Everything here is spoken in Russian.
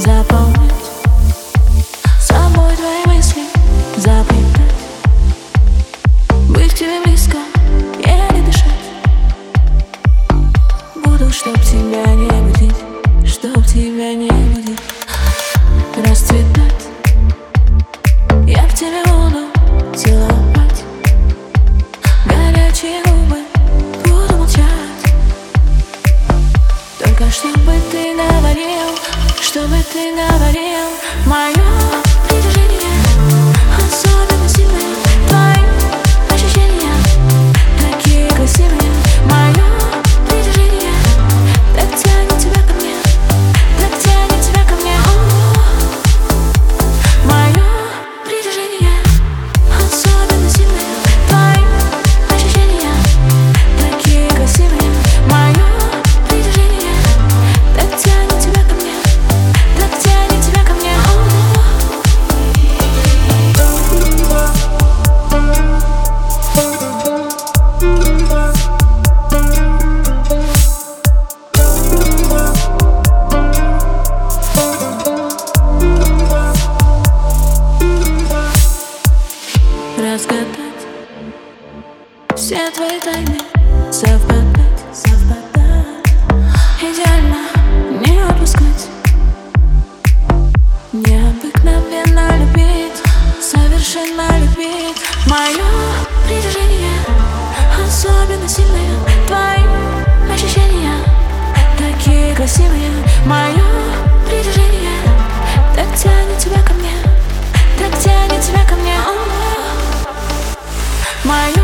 заполнять Собой твои мысли. Заплетать Быть тебе близко, еле дышать Буду, чтоб тебя не будить Чтоб тебя не будить Чтобы ты говорил Все твои тайны. Совпадать, совпадают Идеально не отпускать Необыкновенно любить, совершенно любить. Мое притяжение особенно сильное. Твои ощущения такие красивые. Мое притяжение так тянет тебя ко мне Так тянет тебя ко мне. Мое